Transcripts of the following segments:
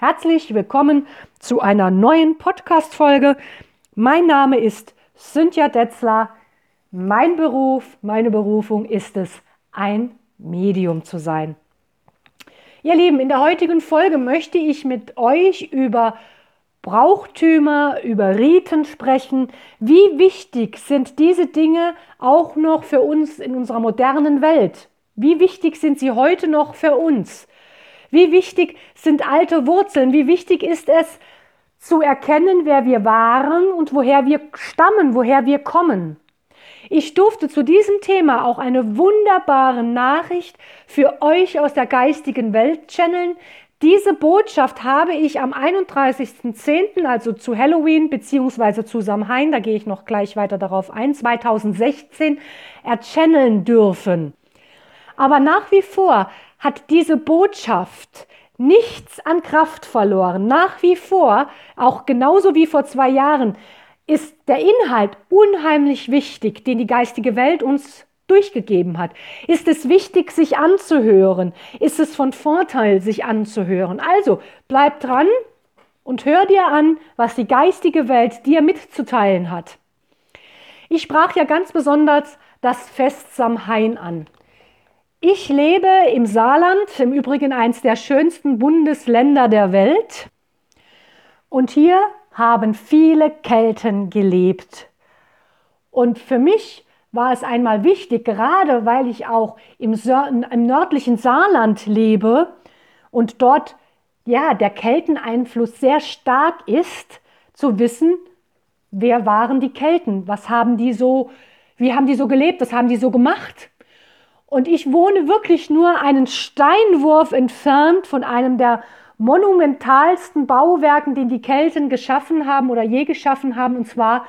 Herzlich willkommen zu einer neuen Podcast-Folge. Mein Name ist Cynthia Detzler. Mein Beruf, meine Berufung ist es, ein Medium zu sein. Ihr Lieben, in der heutigen Folge möchte ich mit euch über Brauchtümer, über Riten sprechen. Wie wichtig sind diese Dinge auch noch für uns in unserer modernen Welt? Wie wichtig sind sie heute noch für uns? Wie wichtig sind alte Wurzeln? Wie wichtig ist es zu erkennen, wer wir waren und woher wir stammen, woher wir kommen? Ich durfte zu diesem Thema auch eine wunderbare Nachricht für euch aus der geistigen Welt channeln. Diese Botschaft habe ich am 31.10., also zu Halloween beziehungsweise zu Samhain, da gehe ich noch gleich weiter darauf ein, 2016 erchanneln dürfen. Aber nach wie vor hat diese Botschaft nichts an Kraft verloren. Nach wie vor, auch genauso wie vor zwei Jahren, ist der Inhalt unheimlich wichtig, den die geistige Welt uns durchgegeben hat. Ist es wichtig, sich anzuhören? Ist es von Vorteil, sich anzuhören? Also bleib dran und hör dir an, was die geistige Welt dir mitzuteilen hat. Ich sprach ja ganz besonders das Fest Samhain an. Ich lebe im Saarland, im Übrigen eines der schönsten Bundesländer der Welt. Und hier haben viele Kelten gelebt. Und für mich war es einmal wichtig, gerade weil ich auch im, im nördlichen Saarland lebe und dort ja der Kelteneinfluss sehr stark ist, zu wissen, wer waren die Kelten, was haben die so, wie haben die so gelebt, was haben die so gemacht. Und ich wohne wirklich nur einen Steinwurf entfernt von einem der monumentalsten Bauwerken, den die Kelten geschaffen haben oder je geschaffen haben, und zwar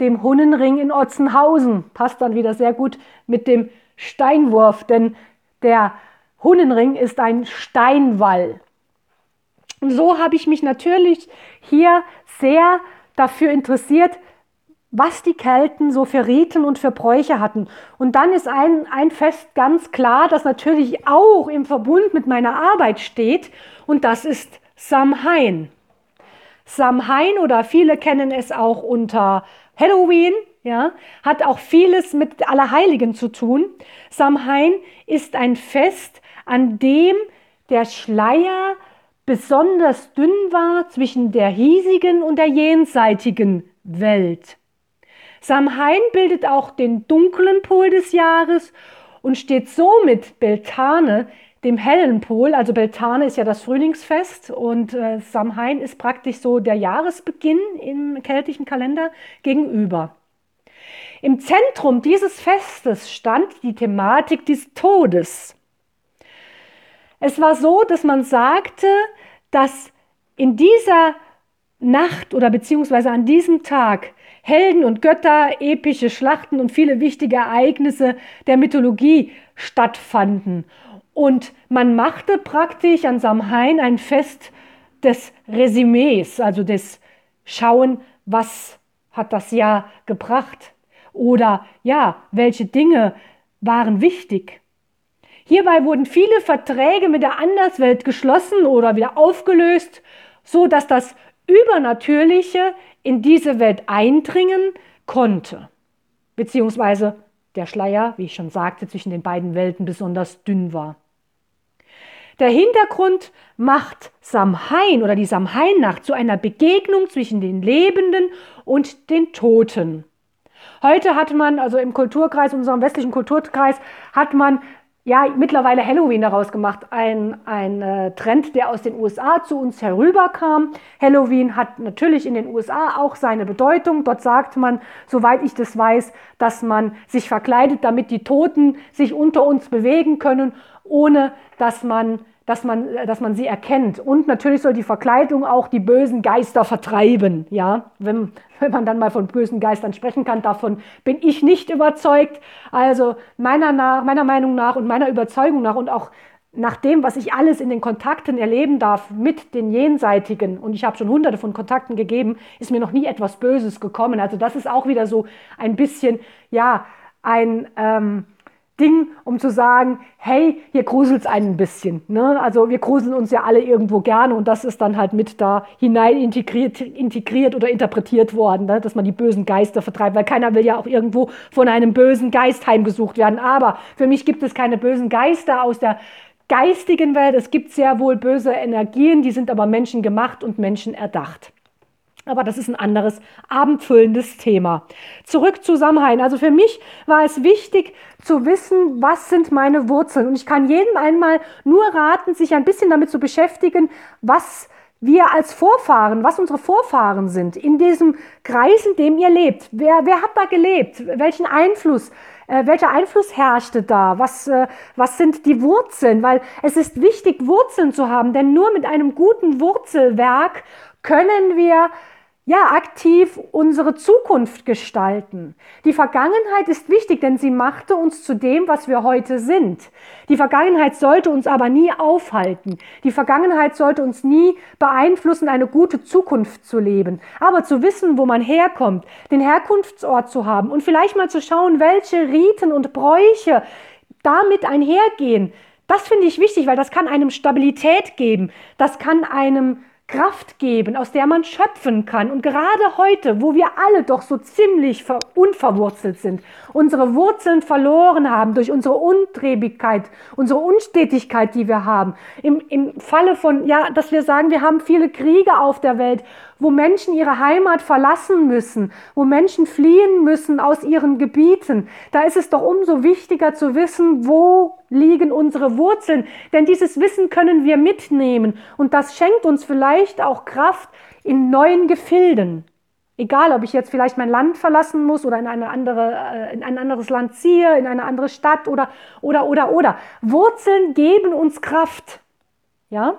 dem Hunnenring in Otzenhausen. Passt dann wieder sehr gut mit dem Steinwurf, denn der Hunnenring ist ein Steinwall. Und so habe ich mich natürlich hier sehr dafür interessiert, was die Kelten so für Riten und für Bräuche hatten. Und dann ist ein, ein Fest ganz klar, das natürlich auch im Verbund mit meiner Arbeit steht, und das ist Samhain. Samhain oder viele kennen es auch unter Halloween, ja, hat auch vieles mit Allerheiligen zu tun. Samhain ist ein Fest, an dem der Schleier besonders dünn war zwischen der hiesigen und der jenseitigen Welt. Samhain bildet auch den dunklen Pol des Jahres und steht somit Beltane dem hellen Pol. Also Beltane ist ja das Frühlingsfest und äh, Samhain ist praktisch so der Jahresbeginn im keltischen Kalender gegenüber. Im Zentrum dieses Festes stand die Thematik des Todes. Es war so, dass man sagte, dass in dieser Nacht oder beziehungsweise an diesem Tag Helden und Götter, epische Schlachten und viele wichtige Ereignisse der Mythologie stattfanden. Und man machte praktisch an Samhain ein Fest des Resümees, also des Schauen, was hat das Jahr gebracht oder ja, welche Dinge waren wichtig. Hierbei wurden viele Verträge mit der Anderswelt geschlossen oder wieder aufgelöst, so dass das Übernatürliche in diese Welt eindringen konnte. Beziehungsweise der Schleier, wie ich schon sagte, zwischen den beiden Welten besonders dünn war. Der Hintergrund macht Samhain oder die Samhain-Nacht zu einer Begegnung zwischen den Lebenden und den Toten. Heute hat man, also im Kulturkreis, unserem westlichen Kulturkreis, hat man ja, mittlerweile Halloween daraus gemacht. Ein, ein äh, Trend, der aus den USA zu uns herüberkam. Halloween hat natürlich in den USA auch seine Bedeutung. Dort sagt man, soweit ich das weiß, dass man sich verkleidet, damit die Toten sich unter uns bewegen können, ohne dass man dass man, dass man sie erkennt. Und natürlich soll die Verkleidung auch die bösen Geister vertreiben. Ja, wenn, wenn man dann mal von bösen Geistern sprechen kann, davon bin ich nicht überzeugt. Also meiner, nach, meiner Meinung nach und meiner Überzeugung nach und auch nach dem, was ich alles in den Kontakten erleben darf mit den Jenseitigen, und ich habe schon hunderte von Kontakten gegeben, ist mir noch nie etwas Böses gekommen. Also das ist auch wieder so ein bisschen, ja, ein, ähm, Ding, um zu sagen, hey, hier gruselt es einen ein bisschen. Ne? Also wir gruseln uns ja alle irgendwo gerne und das ist dann halt mit da hinein integriert, integriert oder interpretiert worden, ne? dass man die bösen Geister vertreibt, weil keiner will ja auch irgendwo von einem bösen Geist heimgesucht werden. Aber für mich gibt es keine bösen Geister aus der geistigen Welt. Es gibt sehr wohl böse Energien, die sind aber menschengemacht und menschenerdacht. Aber das ist ein anderes abendfüllendes Thema. Zurück zu Samhain. Also für mich war es wichtig zu wissen, was sind meine Wurzeln. Und ich kann jedem einmal nur raten, sich ein bisschen damit zu beschäftigen, was wir als Vorfahren, was unsere Vorfahren sind, in diesem Kreis, in dem ihr lebt. Wer, wer hat da gelebt? Welchen Einfluss? Äh, welcher Einfluss herrschte da? Was, äh, was sind die Wurzeln? Weil es ist wichtig, Wurzeln zu haben, denn nur mit einem guten Wurzelwerk können wir ja, aktiv unsere Zukunft gestalten. Die Vergangenheit ist wichtig, denn sie machte uns zu dem, was wir heute sind. Die Vergangenheit sollte uns aber nie aufhalten. Die Vergangenheit sollte uns nie beeinflussen, eine gute Zukunft zu leben. Aber zu wissen, wo man herkommt, den Herkunftsort zu haben und vielleicht mal zu schauen, welche Riten und Bräuche damit einhergehen, das finde ich wichtig, weil das kann einem Stabilität geben. Das kann einem Kraft geben, aus der man schöpfen kann. Und gerade heute, wo wir alle doch so ziemlich unverwurzelt sind, unsere Wurzeln verloren haben durch unsere Untrebigkeit, unsere Unstetigkeit, die wir haben, im, im Falle von, ja, dass wir sagen, wir haben viele Kriege auf der Welt, wo Menschen ihre Heimat verlassen müssen, wo Menschen fliehen müssen aus ihren Gebieten, da ist es doch umso wichtiger zu wissen, wo liegen unsere Wurzeln, denn dieses Wissen können wir mitnehmen und das schenkt uns vielleicht auch Kraft in neuen Gefilden. Egal, ob ich jetzt vielleicht mein Land verlassen muss oder in, eine andere, äh, in ein anderes Land ziehe, in eine andere Stadt oder, oder, oder, oder. Wurzeln geben uns Kraft. Ja?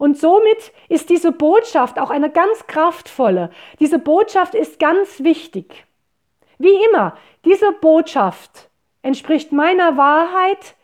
Und somit ist diese Botschaft auch eine ganz kraftvolle. Diese Botschaft ist ganz wichtig. Wie immer, diese Botschaft entspricht meiner Wahrheit,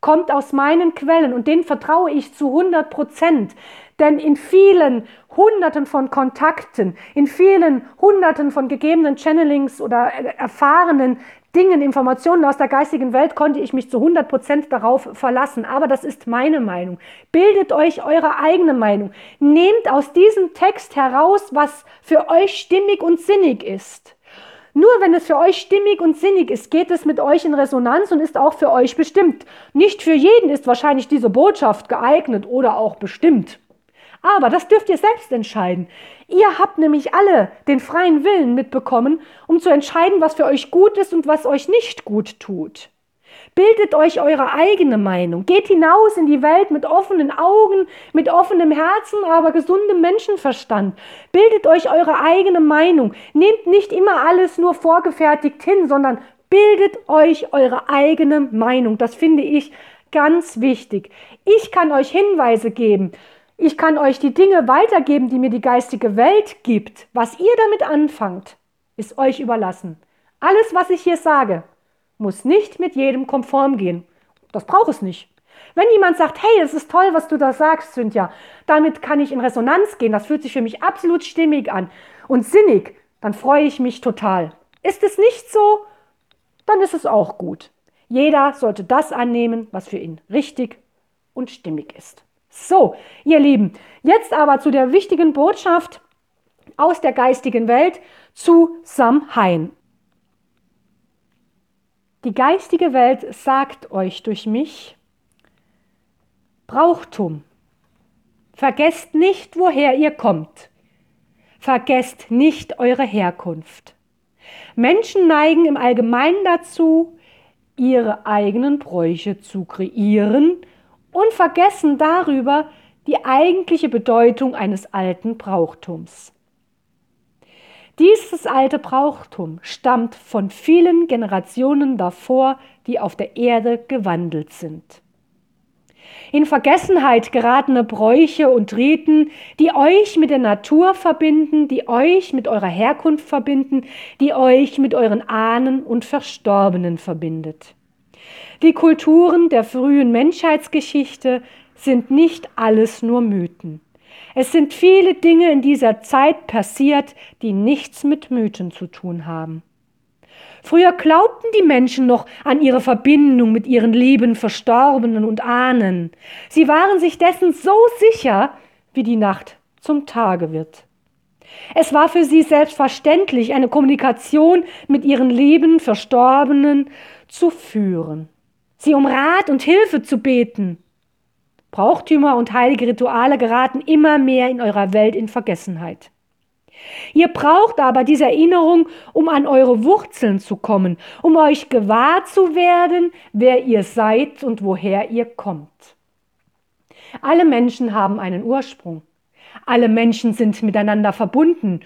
kommt aus meinen Quellen und denen vertraue ich zu 100 Prozent. Denn in vielen Hunderten von Kontakten, in vielen Hunderten von gegebenen Channelings oder erfahrenen Dingen, Informationen aus der geistigen Welt konnte ich mich zu 100 Prozent darauf verlassen. Aber das ist meine Meinung. Bildet euch eure eigene Meinung. Nehmt aus diesem Text heraus, was für euch stimmig und sinnig ist. Nur wenn es für euch stimmig und sinnig ist, geht es mit euch in Resonanz und ist auch für euch bestimmt. Nicht für jeden ist wahrscheinlich diese Botschaft geeignet oder auch bestimmt. Aber das dürft ihr selbst entscheiden. Ihr habt nämlich alle den freien Willen mitbekommen, um zu entscheiden, was für euch gut ist und was euch nicht gut tut. Bildet euch eure eigene Meinung. Geht hinaus in die Welt mit offenen Augen, mit offenem Herzen, aber gesundem Menschenverstand. Bildet euch eure eigene Meinung. Nehmt nicht immer alles nur vorgefertigt hin, sondern bildet euch eure eigene Meinung. Das finde ich ganz wichtig. Ich kann euch Hinweise geben ich kann euch die Dinge weitergeben, die mir die geistige Welt gibt. Was ihr damit anfangt, ist euch überlassen. Alles, was ich hier sage, muss nicht mit jedem konform gehen. Das braucht es nicht. Wenn jemand sagt, hey, es ist toll, was du da sagst, Cynthia, damit kann ich in Resonanz gehen, das fühlt sich für mich absolut stimmig an und sinnig, dann freue ich mich total. Ist es nicht so, dann ist es auch gut. Jeder sollte das annehmen, was für ihn richtig und stimmig ist. So, ihr Lieben, jetzt aber zu der wichtigen Botschaft aus der geistigen Welt zu Samhain. Die geistige Welt sagt euch durch mich, Brauchtum. Vergesst nicht, woher ihr kommt. Vergesst nicht eure Herkunft. Menschen neigen im Allgemeinen dazu, ihre eigenen Bräuche zu kreieren und vergessen darüber die eigentliche Bedeutung eines alten Brauchtums. Dieses alte Brauchtum stammt von vielen Generationen davor, die auf der Erde gewandelt sind. In Vergessenheit geratene Bräuche und Riten, die euch mit der Natur verbinden, die euch mit eurer Herkunft verbinden, die euch mit euren Ahnen und Verstorbenen verbindet. Die Kulturen der frühen Menschheitsgeschichte sind nicht alles nur Mythen. Es sind viele Dinge in dieser Zeit passiert, die nichts mit Mythen zu tun haben. Früher glaubten die Menschen noch an ihre Verbindung mit ihren lieben Verstorbenen und Ahnen. Sie waren sich dessen so sicher, wie die Nacht zum Tage wird. Es war für sie selbstverständlich, eine Kommunikation mit ihren lieben Verstorbenen zu führen, sie um Rat und Hilfe zu beten. Brauchtümer und heilige Rituale geraten immer mehr in eurer Welt in Vergessenheit. Ihr braucht aber diese Erinnerung, um an eure Wurzeln zu kommen, um euch gewahr zu werden, wer ihr seid und woher ihr kommt. Alle Menschen haben einen Ursprung. Alle Menschen sind miteinander verbunden,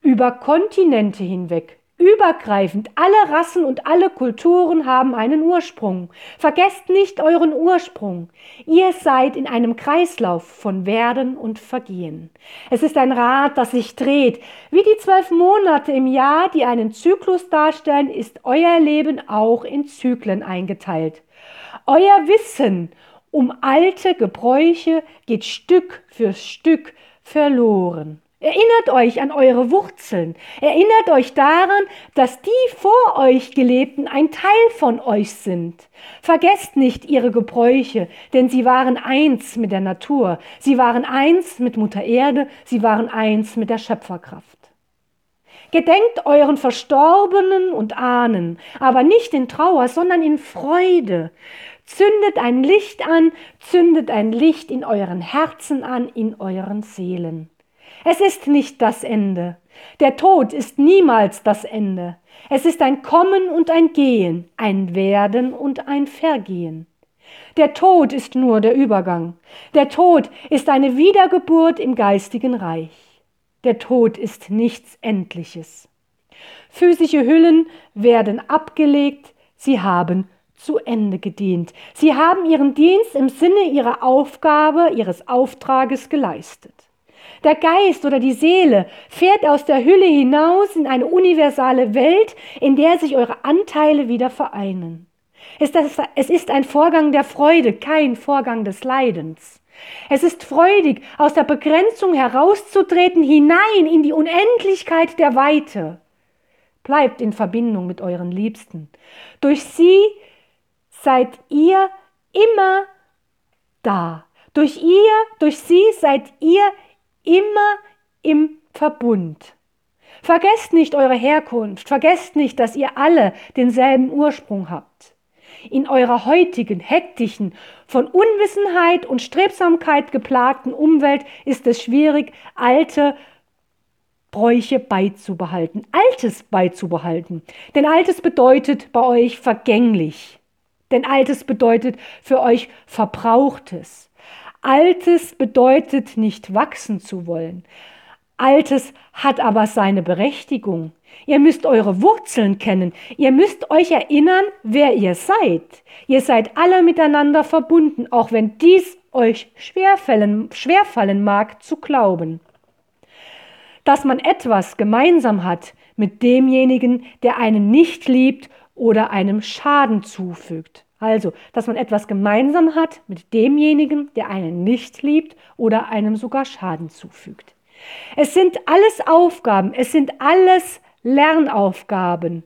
über Kontinente hinweg, übergreifend. Alle Rassen und alle Kulturen haben einen Ursprung. Vergesst nicht euren Ursprung. Ihr seid in einem Kreislauf von Werden und Vergehen. Es ist ein Rad, das sich dreht. Wie die zwölf Monate im Jahr, die einen Zyklus darstellen, ist euer Leben auch in Zyklen eingeteilt. Euer Wissen um alte Gebräuche geht Stück für Stück verloren. Erinnert euch an eure Wurzeln. Erinnert euch daran, dass die vor euch gelebten ein Teil von euch sind. Vergesst nicht ihre Gebräuche, denn sie waren eins mit der Natur. Sie waren eins mit Mutter Erde. Sie waren eins mit der Schöpferkraft. Gedenkt euren Verstorbenen und Ahnen, aber nicht in Trauer, sondern in Freude. Zündet ein Licht an, zündet ein Licht in euren Herzen an, in euren Seelen. Es ist nicht das Ende. Der Tod ist niemals das Ende. Es ist ein Kommen und ein Gehen, ein Werden und ein Vergehen. Der Tod ist nur der Übergang. Der Tod ist eine Wiedergeburt im geistigen Reich. Der Tod ist nichts Endliches. Physische Hüllen werden abgelegt, sie haben zu Ende gedient. Sie haben ihren Dienst im Sinne ihrer Aufgabe, ihres Auftrages geleistet. Der Geist oder die Seele fährt aus der Hülle hinaus in eine universale Welt, in der sich eure Anteile wieder vereinen. Es ist ein Vorgang der Freude, kein Vorgang des Leidens. Es ist freudig, aus der Begrenzung herauszutreten, hinein in die Unendlichkeit der Weite. Bleibt in Verbindung mit euren Liebsten. Durch sie seid ihr immer da. Durch ihr, durch sie seid ihr immer im Verbund. Vergesst nicht eure Herkunft, vergesst nicht, dass ihr alle denselben Ursprung habt. In eurer heutigen, hektischen, von Unwissenheit und Strebsamkeit geplagten Umwelt ist es schwierig, alte Bräuche beizubehalten, Altes beizubehalten. Denn Altes bedeutet bei euch vergänglich. Denn Altes bedeutet für euch Verbrauchtes. Altes bedeutet nicht wachsen zu wollen. Altes hat aber seine Berechtigung. Ihr müsst eure Wurzeln kennen. Ihr müsst euch erinnern, wer ihr seid. Ihr seid alle miteinander verbunden, auch wenn dies euch schwerfallen, schwerfallen mag zu glauben. Dass man etwas gemeinsam hat mit demjenigen, der einen nicht liebt oder einem Schaden zufügt. Also, dass man etwas gemeinsam hat mit demjenigen, der einen nicht liebt oder einem sogar Schaden zufügt. Es sind alles Aufgaben, es sind alles Lernaufgaben.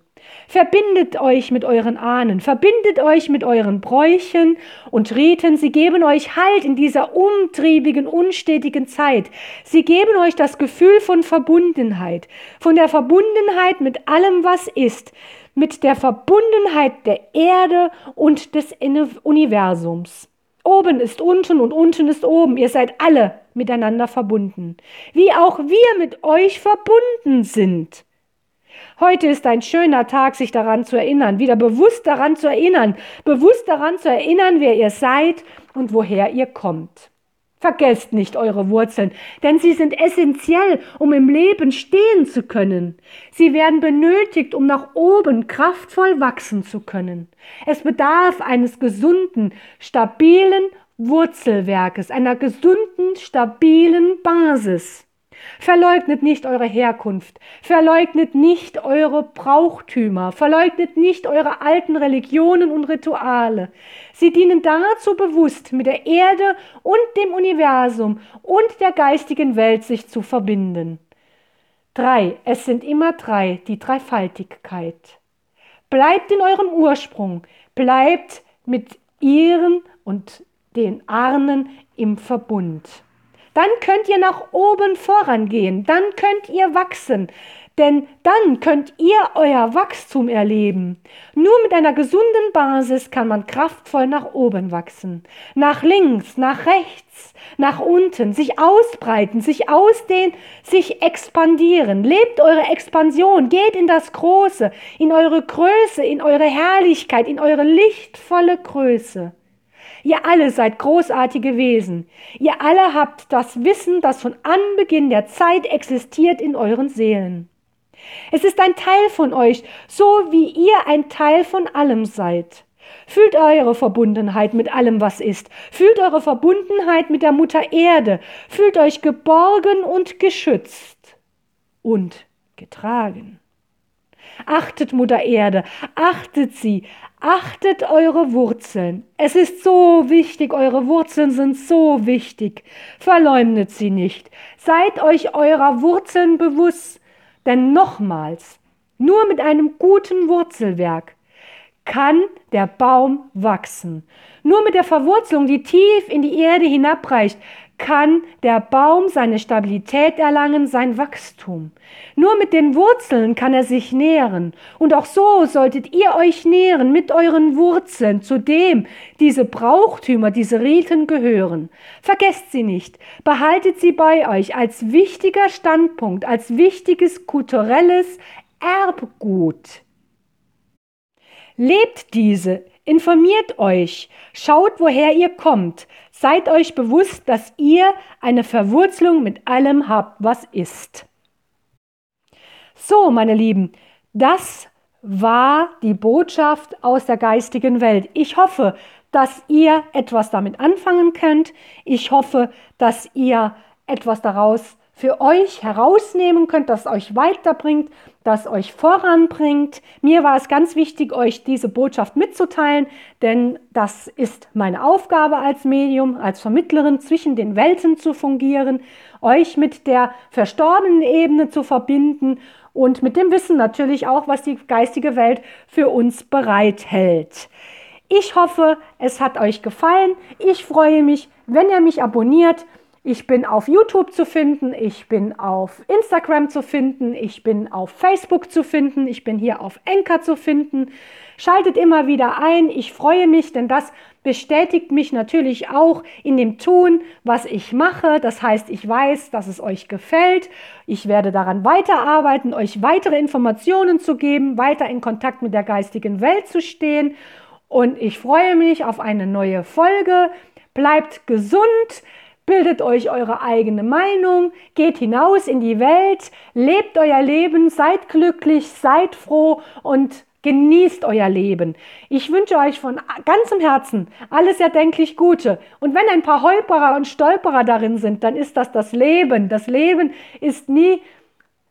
Verbindet euch mit euren Ahnen, verbindet euch mit euren Bräuchen und Riten. Sie geben euch Halt in dieser umtriebigen, unstetigen Zeit. Sie geben euch das Gefühl von Verbundenheit, von der Verbundenheit mit allem, was ist mit der Verbundenheit der Erde und des Universums. Oben ist unten und unten ist oben. Ihr seid alle miteinander verbunden. Wie auch wir mit euch verbunden sind. Heute ist ein schöner Tag, sich daran zu erinnern, wieder bewusst daran zu erinnern, bewusst daran zu erinnern, wer ihr seid und woher ihr kommt. Vergesst nicht eure Wurzeln, denn sie sind essentiell, um im Leben stehen zu können. Sie werden benötigt, um nach oben kraftvoll wachsen zu können. Es bedarf eines gesunden, stabilen Wurzelwerkes, einer gesunden, stabilen Basis. Verleugnet nicht eure Herkunft, verleugnet nicht eure Brauchtümer, verleugnet nicht eure alten Religionen und Rituale. Sie dienen dazu bewusst, mit der Erde und dem Universum und der geistigen Welt sich zu verbinden. Drei, es sind immer drei, die Dreifaltigkeit. Bleibt in eurem Ursprung, bleibt mit ihren und den Ahnen im Verbund. Dann könnt ihr nach oben vorangehen, dann könnt ihr wachsen, denn dann könnt ihr euer Wachstum erleben. Nur mit einer gesunden Basis kann man kraftvoll nach oben wachsen. Nach links, nach rechts, nach unten, sich ausbreiten, sich ausdehnen, sich expandieren. Lebt eure Expansion, geht in das Große, in eure Größe, in eure Herrlichkeit, in eure lichtvolle Größe. Ihr alle seid großartige Wesen. Ihr alle habt das Wissen, das von Anbeginn der Zeit existiert in euren Seelen. Es ist ein Teil von euch, so wie ihr ein Teil von allem seid. Fühlt eure Verbundenheit mit allem, was ist. Fühlt eure Verbundenheit mit der Mutter Erde. Fühlt euch geborgen und geschützt und getragen. Achtet Mutter Erde, achtet sie, achtet eure Wurzeln. Es ist so wichtig, eure Wurzeln sind so wichtig. Verleumdet sie nicht. Seid euch eurer Wurzeln bewusst denn nochmals, nur mit einem guten Wurzelwerk kann der Baum wachsen. Nur mit der Verwurzelung, die tief in die Erde hinabreicht, kann der Baum seine Stabilität erlangen, sein Wachstum. Nur mit den Wurzeln kann er sich nähren. Und auch so solltet ihr euch nähren mit euren Wurzeln, zu dem diese Brauchtümer, diese Riten gehören. Vergesst sie nicht. Behaltet sie bei euch als wichtiger Standpunkt, als wichtiges kulturelles Erbgut. Lebt diese, informiert euch, schaut, woher ihr kommt, seid euch bewusst, dass ihr eine Verwurzelung mit allem habt, was ist. So, meine Lieben, das war die Botschaft aus der geistigen Welt. Ich hoffe, dass ihr etwas damit anfangen könnt. Ich hoffe, dass ihr etwas daraus für euch herausnehmen könnt, das euch weiterbringt, das euch voranbringt. Mir war es ganz wichtig, euch diese Botschaft mitzuteilen, denn das ist meine Aufgabe als Medium, als Vermittlerin zwischen den Welten zu fungieren, euch mit der verstorbenen Ebene zu verbinden und mit dem Wissen natürlich auch, was die geistige Welt für uns bereithält. Ich hoffe, es hat euch gefallen. Ich freue mich, wenn ihr mich abonniert ich bin auf YouTube zu finden, ich bin auf Instagram zu finden, ich bin auf Facebook zu finden, ich bin hier auf Enker zu finden. Schaltet immer wieder ein, ich freue mich, denn das bestätigt mich natürlich auch in dem Tun, was ich mache. Das heißt, ich weiß, dass es euch gefällt. Ich werde daran weiterarbeiten, euch weitere Informationen zu geben, weiter in Kontakt mit der geistigen Welt zu stehen. Und ich freue mich auf eine neue Folge. Bleibt gesund. Bildet euch eure eigene Meinung, geht hinaus in die Welt, lebt euer Leben, seid glücklich, seid froh und genießt euer Leben. Ich wünsche euch von ganzem Herzen alles erdenklich Gute. Und wenn ein paar Holperer und Stolperer darin sind, dann ist das das Leben. Das Leben ist nie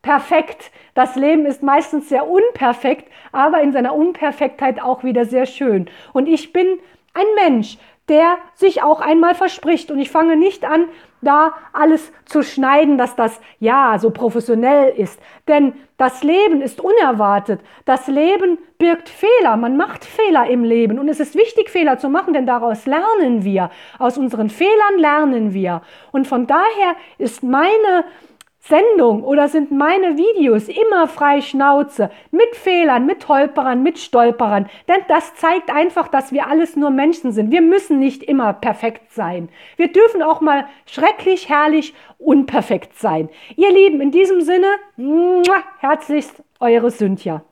perfekt. Das Leben ist meistens sehr unperfekt, aber in seiner Unperfektheit auch wieder sehr schön. Und ich bin ein Mensch, der sich auch einmal verspricht. Und ich fange nicht an, da alles zu schneiden, dass das ja so professionell ist. Denn das Leben ist unerwartet. Das Leben birgt Fehler. Man macht Fehler im Leben. Und es ist wichtig, Fehler zu machen, denn daraus lernen wir. Aus unseren Fehlern lernen wir. Und von daher ist meine Sendung oder sind meine Videos immer frei Schnauze mit Fehlern, mit Holperern, mit Stolperern. Denn das zeigt einfach, dass wir alles nur Menschen sind. Wir müssen nicht immer perfekt sein. Wir dürfen auch mal schrecklich, herrlich, unperfekt sein. Ihr Lieben, in diesem Sinne, herzlichst eure Cynthia.